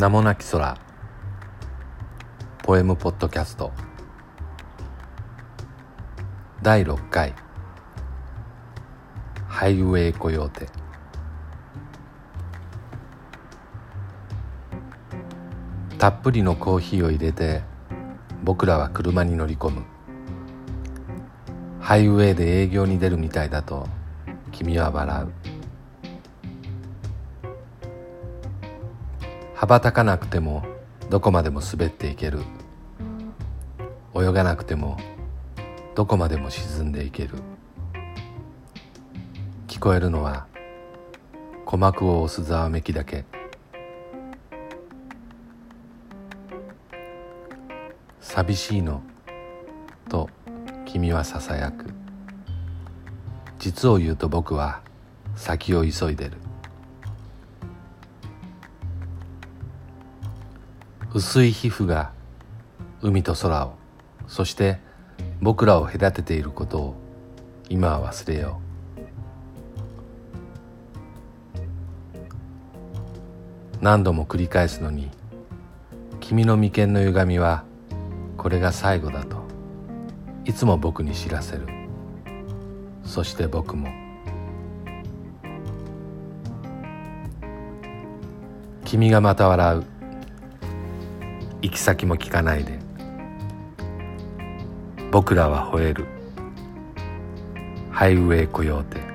名もなき空。ポエムポッドキャスト。第6回。ハイウェイコヨーテ。たっぷりのコーヒーを入れて僕らは車に乗り込む。ハイウェイで営業に出るみたいだと君は笑う。羽ばたかなくてもどこまでも滑っていける。泳がなくてもどこまでも沈んでいける。聞こえるのは鼓膜を押すざわめきだけ。寂しいのと君はささやく。実を言うと僕は先を急いでる。薄い皮膚が海と空をそして僕らを隔てていることを今は忘れよう。何度も繰り返すのに君の眉間の歪みはこれが最後だといつも僕に知らせる。そして僕も君がまた笑う。行き先も聞かないで。僕らは吠える。ハイウェイコヨーテ。